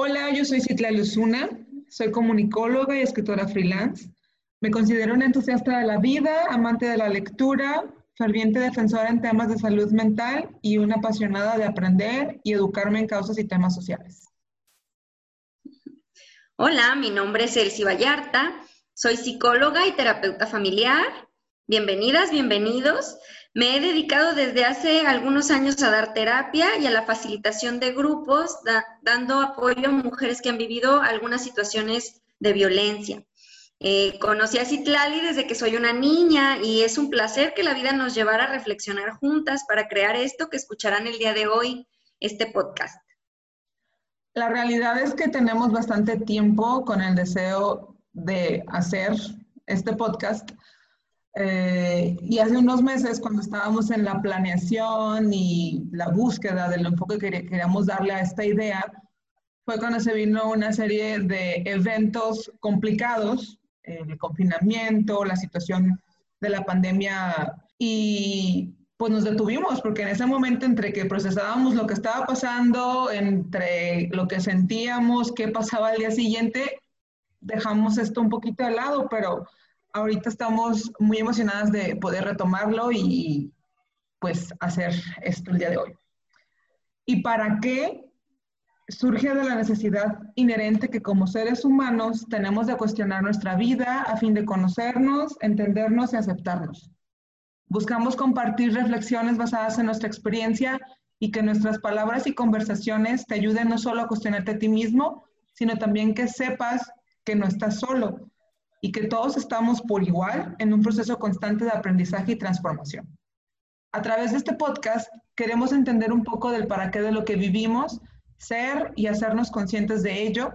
Hola, yo soy Citla Luzuna, soy comunicóloga y escritora freelance. Me considero una entusiasta de la vida, amante de la lectura, ferviente defensora en temas de salud mental y una apasionada de aprender y educarme en causas y temas sociales. Hola, mi nombre es Elsie Vallarta, soy psicóloga y terapeuta familiar. Bienvenidas, bienvenidos. Me he dedicado desde hace algunos años a dar terapia y a la facilitación de grupos, dando apoyo a mujeres que han vivido algunas situaciones de violencia. Eh, conocí a Citlali desde que soy una niña y es un placer que la vida nos llevara a reflexionar juntas para crear esto que escucharán el día de hoy, este podcast. La realidad es que tenemos bastante tiempo con el deseo de hacer este podcast. Eh, y hace unos meses, cuando estábamos en la planeación y la búsqueda del enfoque que queríamos darle a esta idea, fue cuando se vino una serie de eventos complicados, el confinamiento, la situación de la pandemia y pues nos detuvimos porque en ese momento entre que procesábamos lo que estaba pasando, entre lo que sentíamos, qué pasaba al día siguiente, dejamos esto un poquito de lado, pero ahorita estamos muy emocionadas de poder retomarlo y pues hacer esto el día de hoy. ¿Y para qué? Surge de la necesidad inherente que como seres humanos tenemos de cuestionar nuestra vida a fin de conocernos, entendernos y aceptarnos. Buscamos compartir reflexiones basadas en nuestra experiencia y que nuestras palabras y conversaciones te ayuden no solo a cuestionarte a ti mismo, sino también que sepas que no estás solo y que todos estamos por igual en un proceso constante de aprendizaje y transformación. A través de este podcast queremos entender un poco del para qué de lo que vivimos, ser y hacernos conscientes de ello,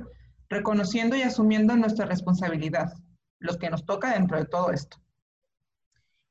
reconociendo y asumiendo nuestra responsabilidad, los que nos toca dentro de todo esto.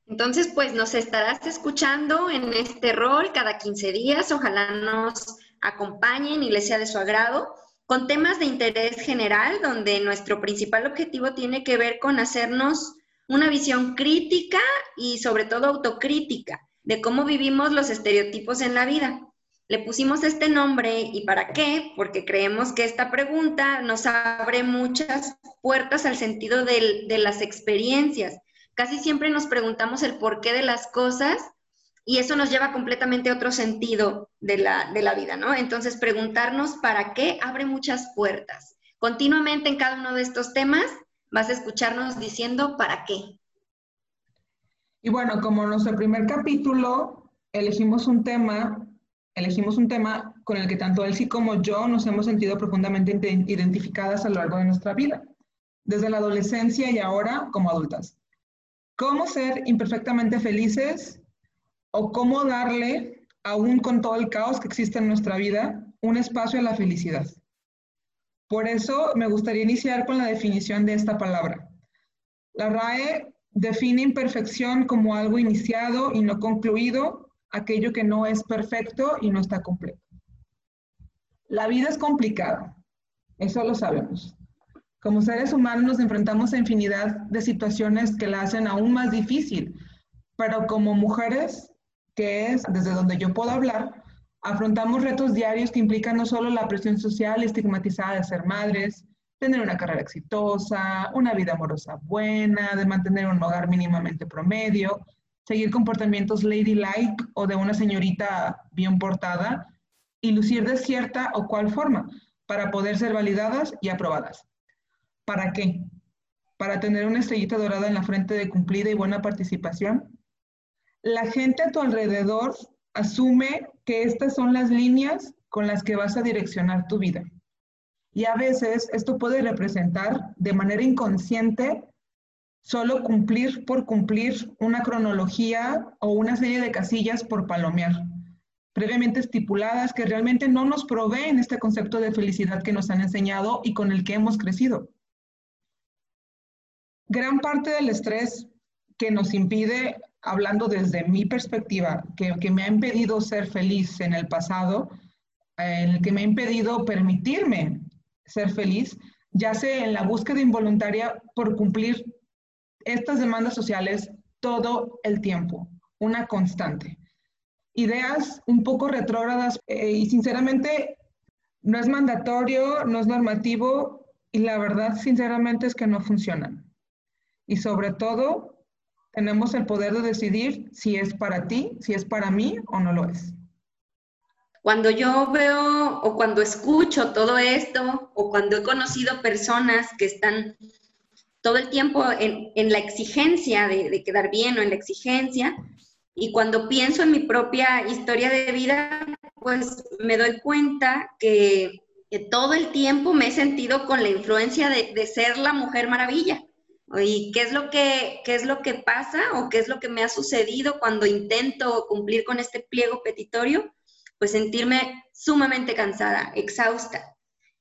Entonces, pues nos estarás escuchando en este rol cada 15 días. Ojalá nos acompañen y les sea de su agrado, con temas de interés general, donde nuestro principal objetivo tiene que ver con hacernos una visión crítica y sobre todo autocrítica de cómo vivimos los estereotipos en la vida. Le pusimos este nombre y para qué, porque creemos que esta pregunta nos abre muchas puertas al sentido de, las experiencias casi siempre nos preguntamos el porqué de las cosas y eso nos lleva completamente a otro sentido de la, de la vida, ¿no? Entonces, preguntarnos para qué abre muchas puertas. Continuamente en cada uno de estos temas vas a escucharnos diciendo para qué. Y bueno, como nuestro primer capítulo, elegimos un tema, elegimos un tema con el que tanto Elsie como yo nos hemos sentido profundamente identificadas a lo largo de nuestra vida, desde la adolescencia y ahora como adultas cómo ser imperfectamente felices o cómo darle, aún con todo el caos que existe en nuestra vida, un espacio a la felicidad. Por eso me gustaría iniciar con la definición de esta palabra. La RAE define imperfección como algo iniciado y no concluido, aquello que no es perfecto y no está completo. La vida es complicada, eso lo sabemos. Como seres humanos nos enfrentamos a infinidad de situaciones que la hacen aún más difícil, pero como mujeres, que es desde donde yo puedo hablar, afrontamos retos diarios que implican no solo la presión social estigmatizada de ser madres, tener una carrera exitosa, una vida amorosa buena, de mantener un hogar mínimamente promedio, seguir comportamientos ladylike o de una señorita bien portada y lucir de cierta o cual forma para poder ser validadas y aprobadas. ¿Para qué? ¿Para tener una estrellita dorada en la frente de cumplida y buena participación? La gente a tu alrededor asume que estas son las líneas con las que vas a direccionar tu vida. Y a veces esto puede representar de manera inconsciente solo cumplir por cumplir una cronología o una serie de casillas por palomear, previamente estipuladas que realmente no nos proveen este concepto de felicidad que nos han enseñado y con el que hemos crecido. Gran parte del estrés que nos impide, hablando desde mi perspectiva, que, que me ha impedido ser feliz en el pasado, el que me ha impedido permitirme ser feliz, yace en la búsqueda involuntaria por cumplir estas demandas sociales todo el tiempo, una constante. Ideas un poco retrógradas eh, y sinceramente No es mandatorio, no es normativo y la verdad, sinceramente, es que no funcionan. Y sobre todo, tenemos el poder de decidir si es para ti, si es para mí o no lo es. Cuando yo veo o cuando escucho todo esto o cuando he conocido personas que están todo el tiempo en, la exigencia de, quedar bien o en la exigencia, y cuando pienso en mi propia historia de vida, pues me doy cuenta que, todo el tiempo me he sentido con la influencia de, de, ser la mujer maravilla. ¿Y qué es, lo que, qué es lo que pasa o qué es lo que me ha sucedido cuando intento cumplir con este pliego petitorio? pues sentirme sumamente cansada, exhausta.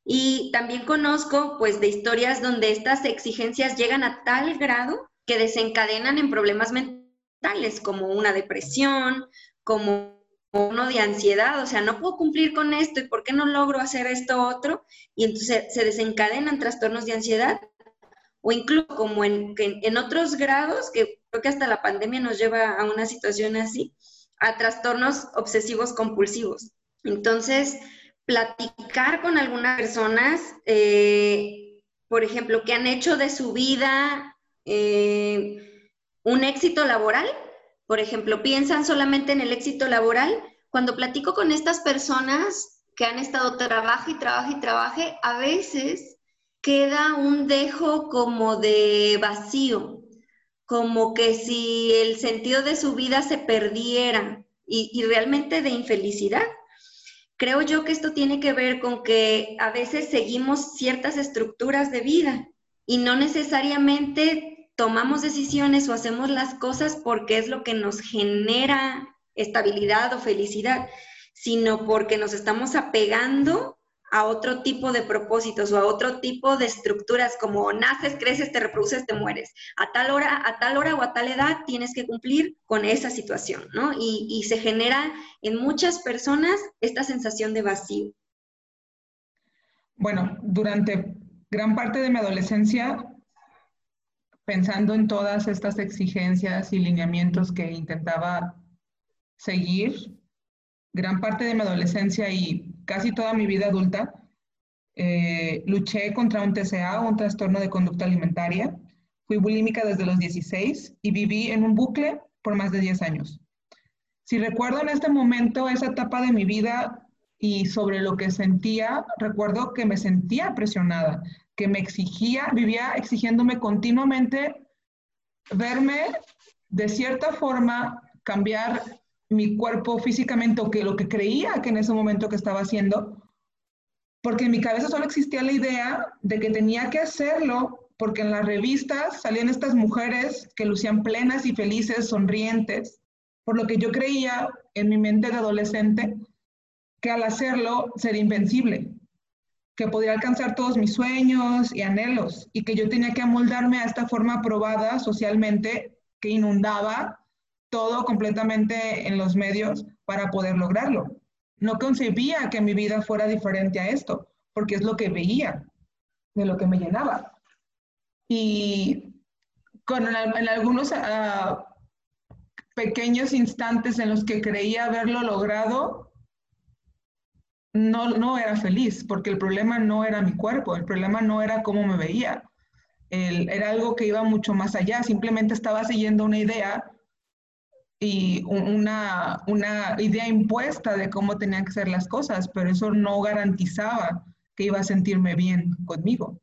Y también conozco pues de historias donde estas exigencias llegan a tal grado que desencadenan en problemas mentales como una depresión, como uno de ansiedad, o sea, no puedo cumplir con esto y por qué no logro hacer esto otro, y entonces se desencadenan trastornos de ansiedad, o incluso como en, en otros grados, que creo que hasta la pandemia nos lleva a una situación así, a trastornos obsesivos compulsivos. Entonces, platicar con algunas personas, eh, por ejemplo, que han hecho de su vida eh, un éxito laboral, por ejemplo, piensan solamente en el éxito laboral. Cuando platico con estas personas que han estado trabaje y trabaje y trabaje, a veces queda un dejo como de vacío, como que si el sentido de su vida se perdiera y, realmente de infelicidad. Creo yo que esto tiene que ver con que a veces seguimos ciertas estructuras de vida y no necesariamente tomamos decisiones o hacemos las cosas porque es lo que nos genera estabilidad o felicidad, sino porque nos estamos apegando a otro tipo de propósitos o a otro tipo de estructuras como naces, creces, te reproduces, te mueres. A tal hora, a tal hora o a tal edad tienes que cumplir con esa situación, ¿no? Y, y se genera en muchas personas esta sensación de vacío. Bueno, durante gran parte de mi adolescencia, pensando en todas estas exigencias y lineamientos que intentaba seguir, gran parte de mi adolescencia y casi toda mi vida adulta, eh, luché contra un TCA, un trastorno de conducta alimentaria. Fui bulímica desde los 16 y viví en un bucle por más de 10 años. Si recuerdo en este momento esa etapa de mi vida y sobre lo que sentía, recuerdo que me sentía presionada, que me exigía, vivía exigiéndome continuamente verme de cierta forma, cambiar mi cuerpo físicamente o que lo que creía que en ese momento que estaba haciendo, porque en mi cabeza solo existía la idea de que tenía que hacerlo porque en las revistas salían estas mujeres que lucían plenas y felices, sonrientes, por lo que yo creía en mi mente de adolescente que al hacerlo sería invencible, que podría alcanzar todos mis sueños y anhelos y que yo tenía que amoldarme a esta forma aprobada socialmente que inundaba todo completamente en los medios para poder lograrlo. No concebía que mi vida fuera diferente a esto, porque es lo que veía, de lo que me llenaba. Y con, en algunos ah, pequeños instantes en los que creía haberlo logrado, no, no era feliz, porque el problema no era mi cuerpo, el problema no era cómo me veía. era algo que iba mucho más allá, simplemente estaba siguiendo una idea y una, una idea impuesta de cómo tenían que ser las cosas, pero eso no garantizaba que iba a sentirme bien conmigo.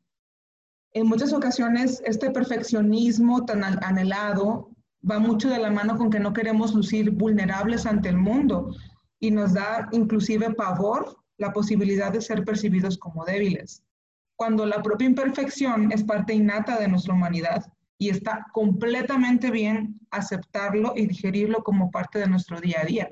En muchas ocasiones, este perfeccionismo tan anhelado va mucho de la mano con que no queremos lucir vulnerables ante el mundo y nos da inclusive pavor la posibilidad de ser percibidos como débiles, cuando la propia imperfección es parte innata de nuestra humanidad y está completamente bien aceptarlo y digerirlo como parte de nuestro día a día.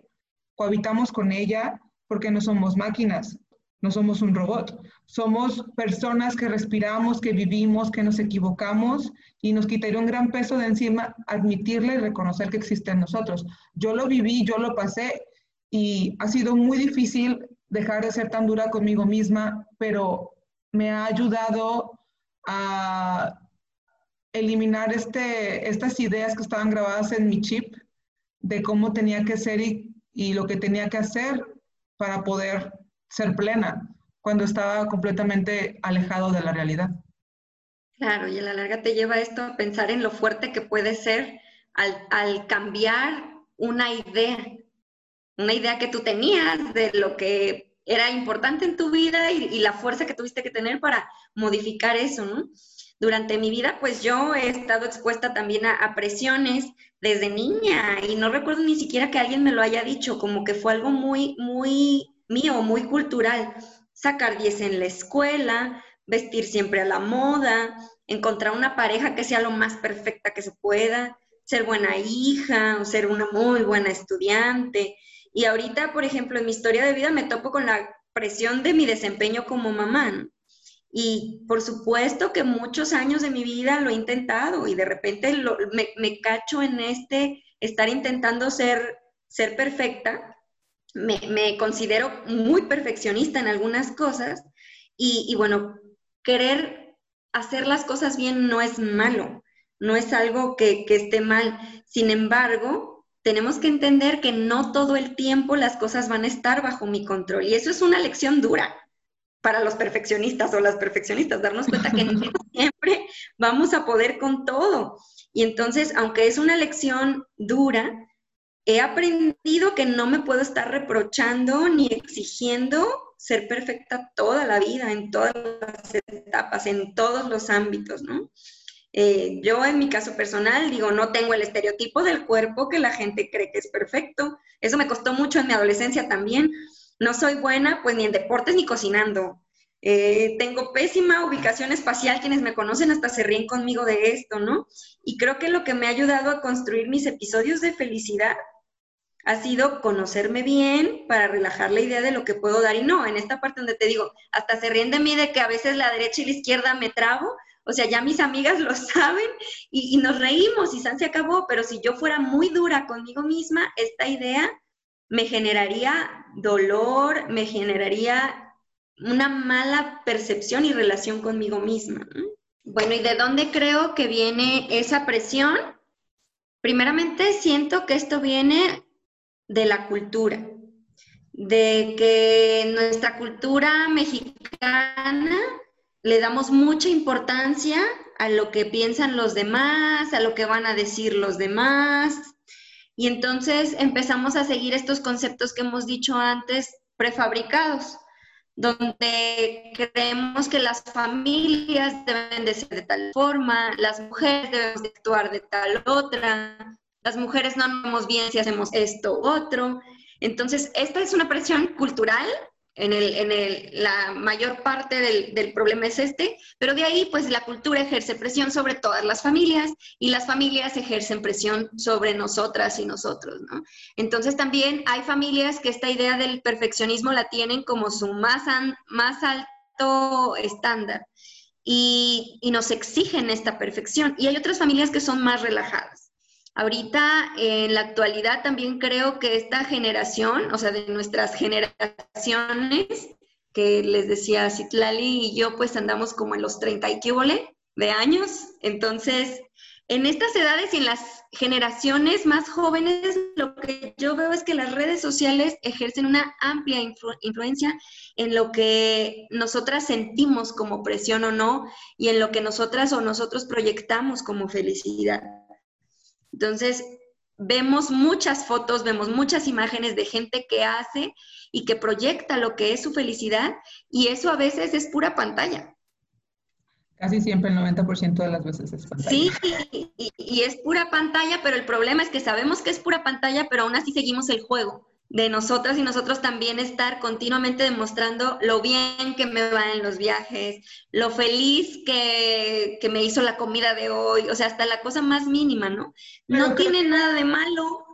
Cohabitamos con ella porque no somos máquinas, no somos un robot, somos personas que respiramos, que vivimos, que nos equivocamos y nos quitaría un gran peso de encima admitirle y reconocer que existe en nosotros. Yo lo viví, yo lo pasé y ha sido muy difícil dejar de ser tan dura conmigo misma, pero me ha ayudado a eliminar este, estas ideas que estaban grabadas en mi chip de cómo tenía que ser y, y lo que tenía que hacer para poder ser plena. cuando estaba completamente alejado de la realidad. Claro, y a la larga te lleva esto a pensar en lo fuerte que puede ser al, cambiar una idea, una idea que tú tenías de lo que era importante en tu vida y, la fuerza que tuviste que tener para modificar eso, ¿no? Durante mi vida, pues yo he estado expuesta también a, presiones desde niña y no recuerdo ni siquiera que alguien me lo haya dicho, como que fue algo muy, muy mío, muy cultural. Sacar 10 en la escuela, vestir siempre a la moda, encontrar una pareja que sea lo más perfecta que se pueda, ser buena hija o ser una muy buena estudiante. Y ahorita, por ejemplo, en mi historia de vida me topo con la presión de mi desempeño como mamá. Y por supuesto que muchos años de mi vida lo he intentado y de repente me, cacho en este estar intentando ser, ser perfecta. Me, me considero muy perfeccionista en algunas cosas y, y bueno, querer hacer las cosas bien no es malo, no es algo que, esté mal. Sin embargo, tenemos que entender que no todo el tiempo las cosas van a estar bajo mi control. Y eso es una lección dura para los perfeccionistas o las perfeccionistas, darnos cuenta que no siempre vamos a poder con todo. Y entonces, aunque es una lección dura, he aprendido que no me puedo estar reprochando ni exigiendo ser perfecta toda la vida, en todas las etapas, en todos los ámbitos, ¿no? Eh, yo en mi caso personal digo, no tengo el estereotipo del cuerpo que la gente cree que es perfecto. Eso me costó mucho en mi adolescencia también. No soy buena pues ni en deportes ni cocinando. Eh, tengo pésima ubicación espacial, quienes me conocen hasta se ríen conmigo de esto, ¿no? Y creo que lo que me ha ayudado a construir mis episodios de felicidad ha sido conocerme bien para relajar la idea de lo que puedo dar y no, en esta parte donde te digo, hasta se ríen de mí de que a veces la derecha y la izquierda me trabo, o sea, ya mis amigas lo saben y, nos reímos y San se acabó, pero si yo fuera muy dura conmigo misma, esta idea me generaría dolor, me generaría una mala percepción y relación conmigo misma. Bueno, ¿y de dónde creo que viene esa presión? Primeramente, siento que esto viene de la cultura, de que nuestra cultura mexicana le damos mucha importancia a lo que piensan los demás, a lo que van a decir los demás. Y entonces empezamos a seguir estos conceptos que hemos dicho antes, prefabricados, donde creemos que las familias deben de ser de tal forma, las mujeres deben de actuar de tal otra, las mujeres no nos bien si hacemos esto u otro. Entonces, esta es una presión cultural. En, el, en el, la mayor parte del, del, problema es este, pero de ahí pues la cultura ejerce presión sobre todas las familias y las familias ejercen presión sobre nosotras y nosotros, ¿no? Entonces también hay familias que esta idea del perfeccionismo la tienen como su más, más alto estándar y, y nos exigen esta perfección. Y hay otras familias que son más relajadas. Ahorita, en la actualidad, también creo que esta generación, o sea, de nuestras generaciones, que les decía Citlali y yo, pues andamos como en los 30 y de años. Entonces, en estas edades y en las generaciones más jóvenes, lo que yo veo es que las redes sociales ejercen una amplia influencia en lo que nosotras sentimos como presión o no, y en lo que nosotras o nosotros proyectamos como felicidad. Entonces, vemos muchas fotos, vemos muchas imágenes de gente que hace y que proyecta lo que es su felicidad y eso a veces es pura pantalla. Casi siempre el 90% de las veces es pantalla. Sí, y, y, es pura pantalla, pero el problema es que sabemos que es pura pantalla, pero aún así seguimos el juego de nosotras y nosotros también estar continuamente demostrando lo bien que me va en los viajes, lo feliz que, me hizo la comida de hoy, o sea, hasta la cosa más mínima, ¿no? no tiene nada de malo.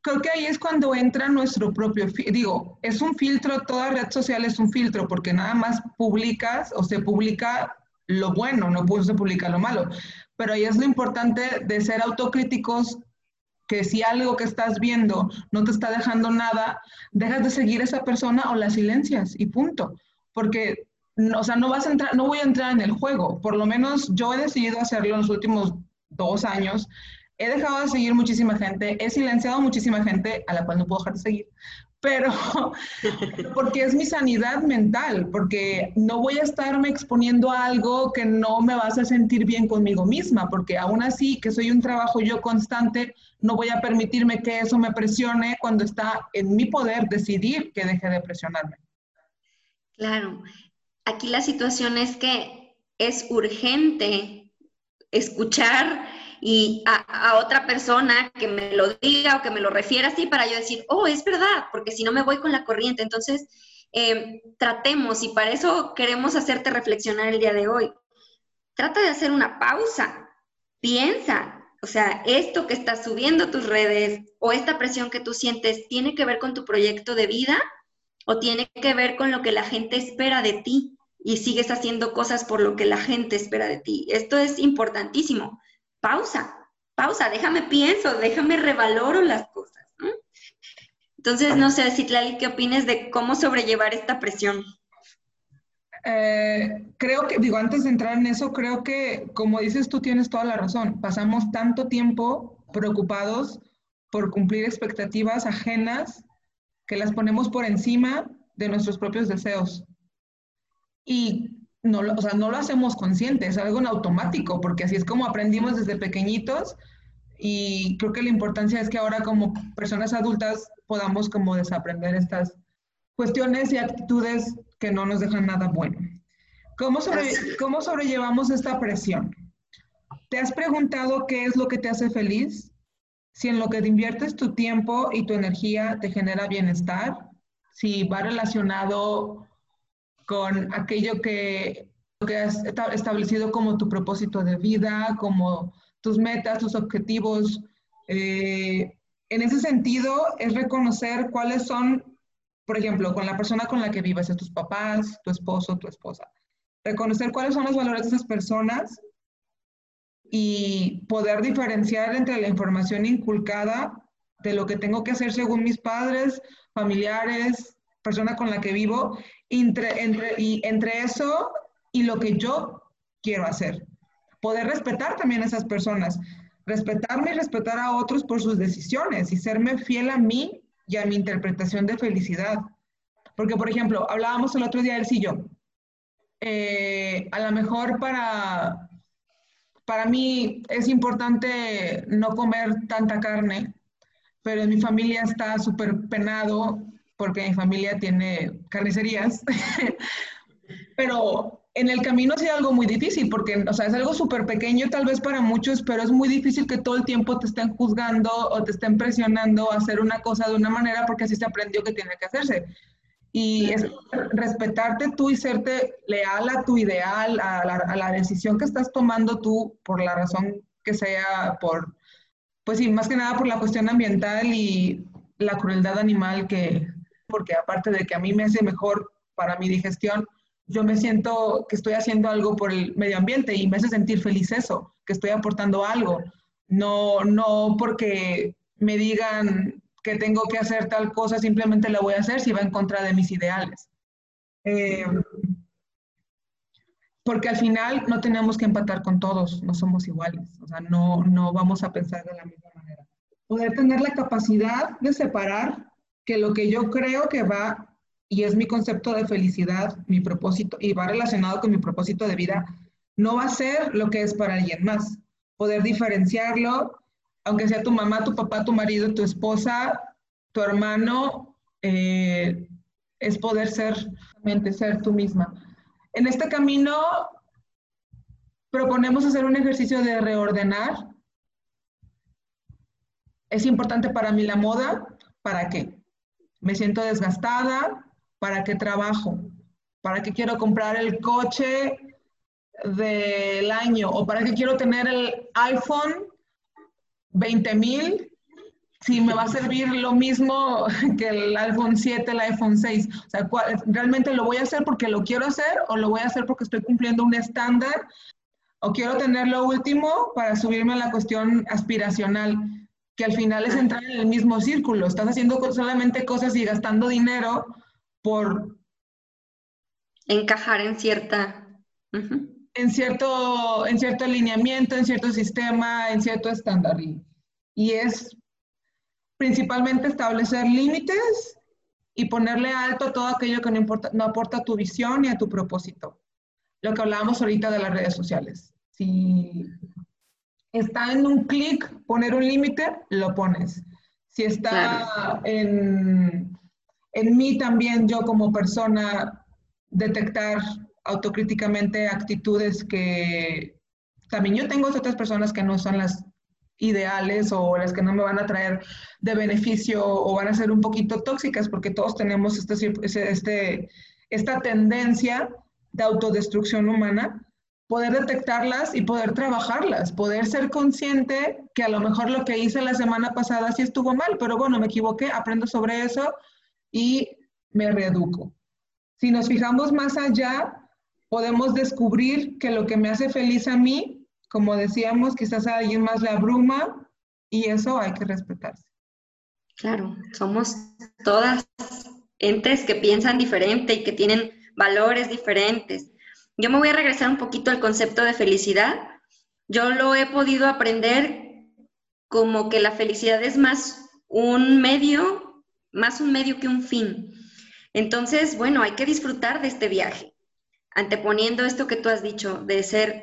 Creo que ahí es cuando entra nuestro propio, digo, es un filtro, toda red social es un filtro, porque nada más publicas o se publica lo bueno, no se publica lo malo. Pero ahí es lo importante de ser autocríticos que si algo que estás viendo no te está dejando nada, dejas de seguir a esa persona o la silencias y punto. Porque, o sea, no vas a entrar, no voy a entrar en el juego. Por lo menos yo he decidido hacerlo en los últimos dos años. He dejado de seguir muchísima gente, he silenciado muchísima gente a la cual no puedo dejar de seguir, pero porque es mi sanidad mental, porque no voy a estarme exponiendo a algo que no me vas a sentir bien conmigo misma, porque aún así que soy un trabajo yo constante, no voy a permitirme que eso me presione cuando está en mi poder decidir que deje de presionarme. Claro, aquí la situación es que es urgente escuchar y a, otra persona que me lo diga o que me lo refiera así para yo decir, oh, es verdad, porque si no me voy con la corriente. Entonces, eh, tratemos, y para eso queremos hacerte reflexionar el día de hoy. Trata de hacer una pausa, piensa, o sea, esto que estás subiendo tus redes o esta presión que tú sientes, ¿tiene que ver con tu proyecto de vida o tiene que ver con lo que la gente espera de ti? y sigues haciendo cosas por lo que la gente espera de ti. Esto es importantísimo pausa, pausa, déjame pienso, déjame revaloro las cosas. Entonces, no sé, Citlali, ¿qué opinas de cómo sobrellevar esta presión? Eh, creo que, digo, antes de entrar en eso, creo que, como dices, tú tienes toda la razón. Pasamos tanto tiempo preocupados por cumplir expectativas ajenas que las ponemos por encima de nuestros propios deseos. Y no, o sea, no lo hacemos consciente, es algo en automático, porque así es como aprendimos desde pequeñitos y creo que la importancia es que ahora como personas adultas podamos como desaprender estas cuestiones y actitudes que no nos dejan nada bueno. ¿Cómo, ¿Cómo sobrellevamos esta presión? ¿Te has preguntado qué es lo que te hace feliz? Si en lo que te inviertes tu tiempo y tu energía te genera bienestar, si va relacionado con aquello que, que has establecido como tu propósito de vida, como tus metas, tus objetivos. Eh, en ese sentido, es reconocer cuáles son, por ejemplo, con la persona con la que vives, tus papás, tu esposo, tu esposa. Reconocer cuáles son los valores de esas personas y poder diferenciar entre la información inculcada de lo que tengo que hacer según mis padres, familiares, persona con la que vivo entre, entre, y entre eso y lo que yo quiero hacer. Poder respetar también a esas personas, respetarme y respetar a otros por sus decisiones y serme fiel a mí y a mi interpretación de felicidad. Porque, por ejemplo, hablábamos el otro día, y yo, eh, a lo mejor para, para mí es importante no comer tanta carne, pero en mi familia está súper penado porque mi familia tiene carnicerías, pero en el camino ha sido algo muy difícil, porque, o sea, es algo súper pequeño tal vez para muchos, pero es muy difícil que todo el tiempo te estén juzgando o te estén presionando a hacer una cosa de una manera porque así se aprendió que tiene que hacerse. Y es respetarte tú y serte leal a tu ideal, a la, a la decisión que estás tomando tú por la razón que sea, por, pues sí, más que nada por la cuestión ambiental y la crueldad animal que, porque aparte de que a mí me hace mejor para mi digestión, yo me siento que estoy haciendo algo por el medio ambiente y me hace sentir feliz eso, que estoy aportando algo. No, no porque me digan que tengo que hacer tal cosa, simplemente la voy a hacer si va en contra de mis ideales. Eh, porque al final no tenemos que empatar con todos, no somos iguales, o sea, no, no vamos a pensar de la misma manera. Poder tener la capacidad de separar que lo que yo creo que va, y es mi concepto de felicidad, mi propósito, y va relacionado con mi propósito de vida, no va a ser lo que es para alguien más. Poder diferenciarlo, aunque sea tu mamá, tu papá, tu marido, tu esposa, tu hermano, eh, es poder ser, ser tú misma. En este camino proponemos hacer un ejercicio de reordenar. Es importante para mí la moda. ¿Para qué? Me siento desgastada, ¿para qué trabajo? ¿Para qué quiero comprar el coche del año? ¿O para qué quiero tener el iPhone 20 mil? Si me va a servir lo mismo que el iPhone 7, el iPhone 6. O sea, ¿realmente lo voy a hacer porque lo quiero hacer o lo voy a hacer porque estoy cumpliendo un estándar? ¿O quiero tener lo último para subirme a la cuestión aspiracional? Que al final es entrar en el mismo círculo. Estás haciendo solamente cosas y gastando dinero por... Encajar en cierta... en, cierto, en cierto alineamiento, en cierto sistema, en cierto estándar. Y, es principalmente establecer límites y ponerle alto a todo aquello que no, importa, no aporta a tu visión ni a tu propósito. Lo que hablábamos ahorita de las redes sociales. Si está en un clic poner un límite, lo pones. Si está en, en mí también, yo como persona, detectar autocríticamente actitudes que también yo tengo otras personas que no son las ideales o las que no me van a traer de beneficio o van a ser un poquito tóxicas porque todos tenemos este, este, esta tendencia de autodestrucción humana, poder detectarlas y poder trabajarlas, poder ser consciente que a lo mejor lo que hice la semana pasada sí estuvo mal, pero bueno, me equivoqué, aprendo sobre eso y me reeduco. Si nos fijamos más allá, podemos descubrir que lo que me hace feliz a mí, como decíamos, quizás a alguien más le abruma y eso hay que respetarse. Claro, somos todas entes que piensan diferente y que tienen valores diferentes. Yo me voy a regresar un poquito al concepto de felicidad. Yo lo he podido aprender como que la felicidad es más un medio, más un medio que un fin. Entonces, bueno, hay que disfrutar de este viaje, anteponiendo esto que tú has dicho, de ser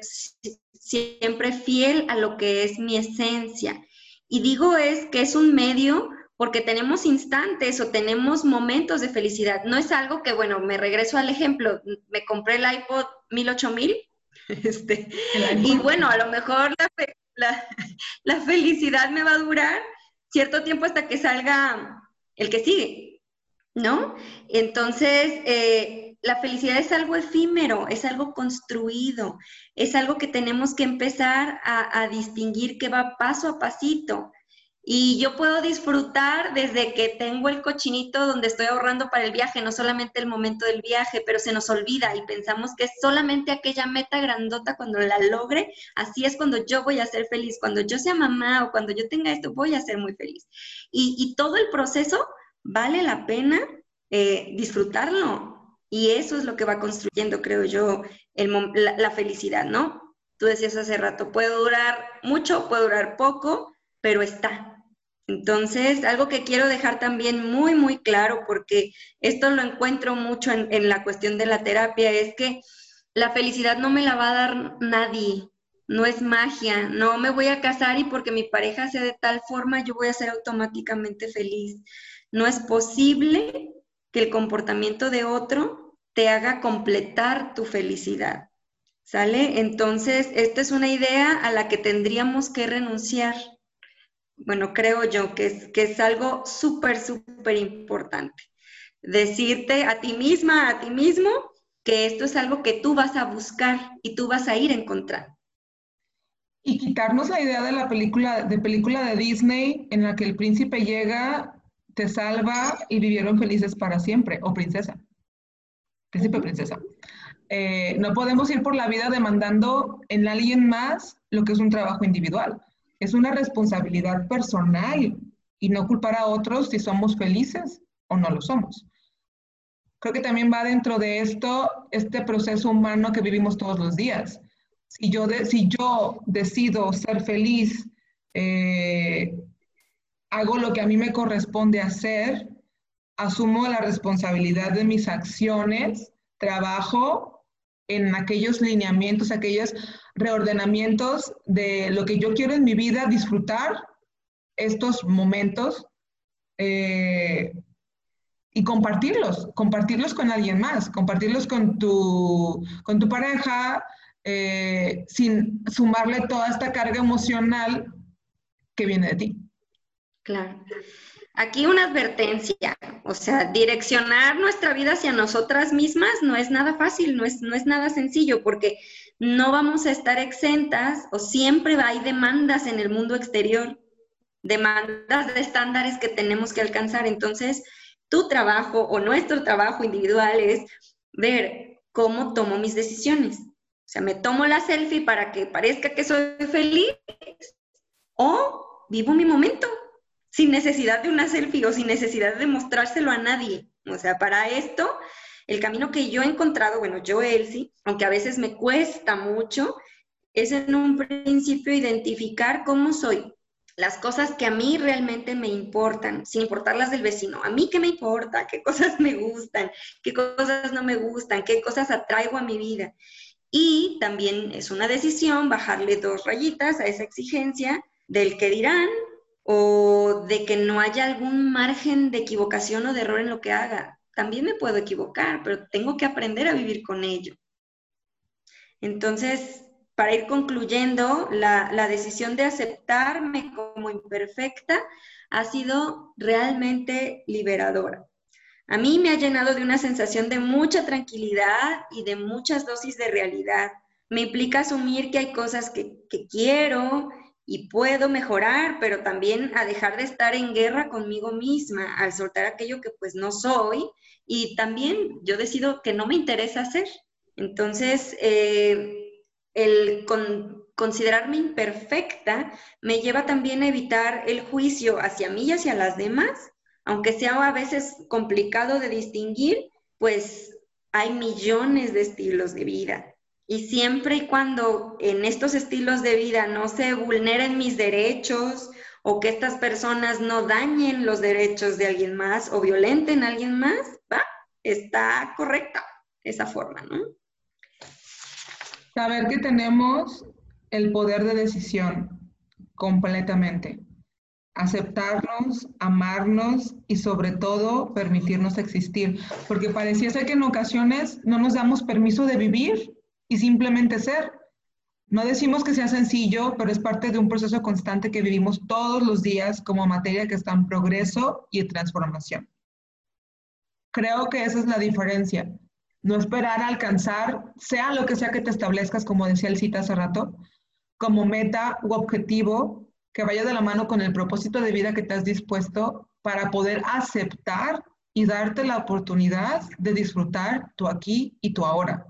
siempre fiel a lo que es mi esencia. Y digo es que es un medio porque tenemos instantes o tenemos momentos de felicidad. No es algo que, bueno, me regreso al ejemplo, me compré el iPod 108000, este, y bueno, a lo mejor la, la felicidad me va a durar cierto tiempo hasta que salga el que sigue. ¿no? Entonces, eh, la felicidad es algo efímero, es algo construido, es algo que tenemos que empezar a, a, distinguir que va paso a pasito. Y yo puedo disfrutar desde que tengo el cochinito donde estoy ahorrando para el viaje, no solamente el momento del viaje, pero se nos olvida y pensamos que es solamente aquella meta grandota cuando la logre, así es cuando yo voy a ser feliz, cuando yo sea mamá o cuando yo tenga esto, voy a ser muy feliz. Y, todo el proceso vale la pena eh, disfrutarlo. Y eso es lo que va construyendo, creo yo, la, felicidad, ¿no? Tú decías hace rato, puede durar mucho, puede durar poco, pero está. Entonces, algo que quiero dejar también muy, muy claro, porque esto lo encuentro mucho en, la cuestión de la terapia, es que la felicidad no me la va a dar nadie, no es magia, no me voy a casar y porque mi pareja sea de tal forma, yo voy a ser automáticamente feliz. No es posible que el comportamiento de otro te haga completar tu felicidad. ¿Sale? Entonces, esta es una idea a la que tendríamos que renunciar. Bueno, creo yo que es, que es algo súper, súper importante. Decirte a ti misma, a ti mismo, que esto es algo que tú vas a buscar y tú vas a ir a encontrar. Y quitarnos la idea de la película de película de Disney en la que el príncipe llega te salva y vivieron felices para siempre, o princesa, príncipe princesa. Eh, no podemos ir por la vida demandando en alguien más lo que es un trabajo individual. Es una responsabilidad personal y no culpar a otros si somos felices o no lo somos. Creo que también va dentro de esto este proceso humano que vivimos todos los días. Si yo, si yo decido ser feliz eh, hago lo que a mí me corresponde hacer, asumo la responsabilidad de mis acciones, trabajo en aquellos lineamientos, aquellos reordenamientos de lo que yo quiero en mi vida, disfrutar estos momentos eh, y compartirlos, compartirlos con alguien más, compartirlos con tu, con tu pareja, eh, sin sumarle toda esta carga emocional que viene de ti. Claro. Aquí una advertencia, o sea, direccionar nuestra vida hacia nosotras mismas no es nada fácil, no es, no es nada sencillo, porque no vamos a estar exentas o siempre hay demandas en el mundo exterior, demandas de estándares que tenemos que alcanzar. Entonces, tu trabajo o nuestro trabajo individual es ver cómo tomo mis decisiones. O sea, me tomo la selfie para que parezca que soy feliz o vivo mi momento, sin necesidad de una selfie o sin necesidad de mostrárselo a nadie. O sea, para esto, el camino que yo he encontrado, bueno, yo, Elsie, aunque a veces me cuesta mucho, es en un principio identificar cómo soy. las cosas que a mí realmente me importan, sin importar las del vecino. A mí qué me importa, qué cosas me gustan, qué cosas no me gustan, qué cosas atraigo a mi vida. Y también es una decisión bajarle dos rayitas a esa exigencia del que dirán o de que no haya algún margen de equivocación o de error en lo que haga. También me puedo equivocar, pero tengo que aprender a vivir con ello. Entonces, para ir concluyendo, la, decisión de aceptarme como imperfecta ha sido realmente liberadora. A mí me ha llenado de una sensación de mucha tranquilidad y de muchas dosis de realidad. Me implica asumir que hay cosas que, que quiero y puedo mejorar, pero también a dejar de estar en guerra conmigo misma, al soltar aquello que pues no soy y también yo decido que no me interesa hacer. Entonces, eh, el considerarme imperfecta me lleva también a evitar el juicio hacia mí y hacia las demás, aunque sea a veces complicado de distinguir, pues hay millones de estilos de vida. Y siempre y cuando en estos estilos de vida no se vulneren mis derechos o que estas personas no dañen los derechos de alguien más o violenten a alguien más, está correcta esa forma, ¿no? Saber que tenemos el poder de decisión completamente. Aceptarnos, amarnos y sobre todo permitirnos existir. Porque pareciese que en ocasiones no nos damos permiso de vivir y simplemente ser. No decimos que sea sencillo, pero es parte de un proceso constante que vivimos todos los días como materia que está en progreso y transformación. Creo que esa es la diferencia no esperar a alcanzar, sea lo que sea que te establezcas, como decía el cita hace rato, como meta u objetivo que vaya de la mano con el propósito de vida que te has dispuesto para poder aceptar y darte la oportunidad de disfrutar tu aquí y tu ahora.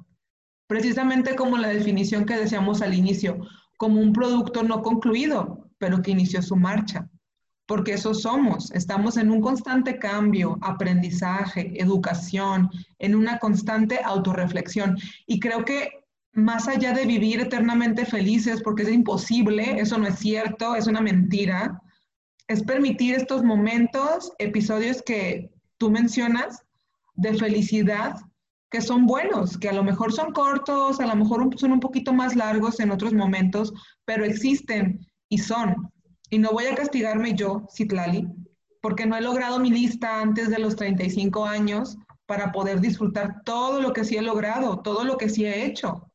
Precisamente como la definición que decíamos al inicio, como un producto no concluido, pero que inició su marcha porque eso somos. Estamos en un constante cambio, aprendizaje, educación, en una constante autorreflexión. Y creo que más allá de vivir eternamente felices, porque es imposible, eso no es cierto, es una mentira, es permitir estos momentos, episodios que tú mencionas de felicidad, que son buenos, que a lo mejor son cortos, a lo mejor son un poquito más largos en otros momentos, pero existen y son. Y no voy a castigarme yo, Citlali, porque no he logrado mi lista antes de los 35 años para poder disfrutar todo lo que sí he logrado, todo lo que sí he hecho.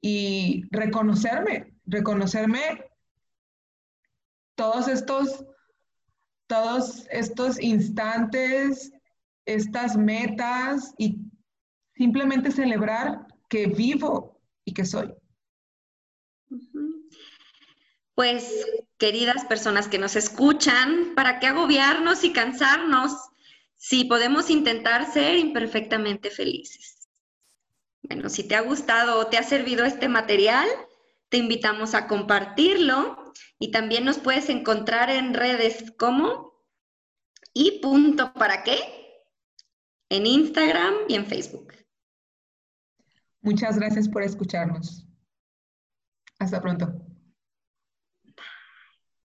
Y reconocerme, reconocerme todos estos, todos estos instantes, estas metas y simplemente celebrar que vivo y que soy. Pues queridas personas que nos escuchan, ¿para qué agobiarnos y cansarnos si podemos intentar ser imperfectamente felices? Bueno, si te ha gustado o te ha servido este material, te invitamos a compartirlo y también nos puedes encontrar en redes como y punto para qué en Instagram y en Facebook. Muchas gracias por escucharnos. Hasta pronto.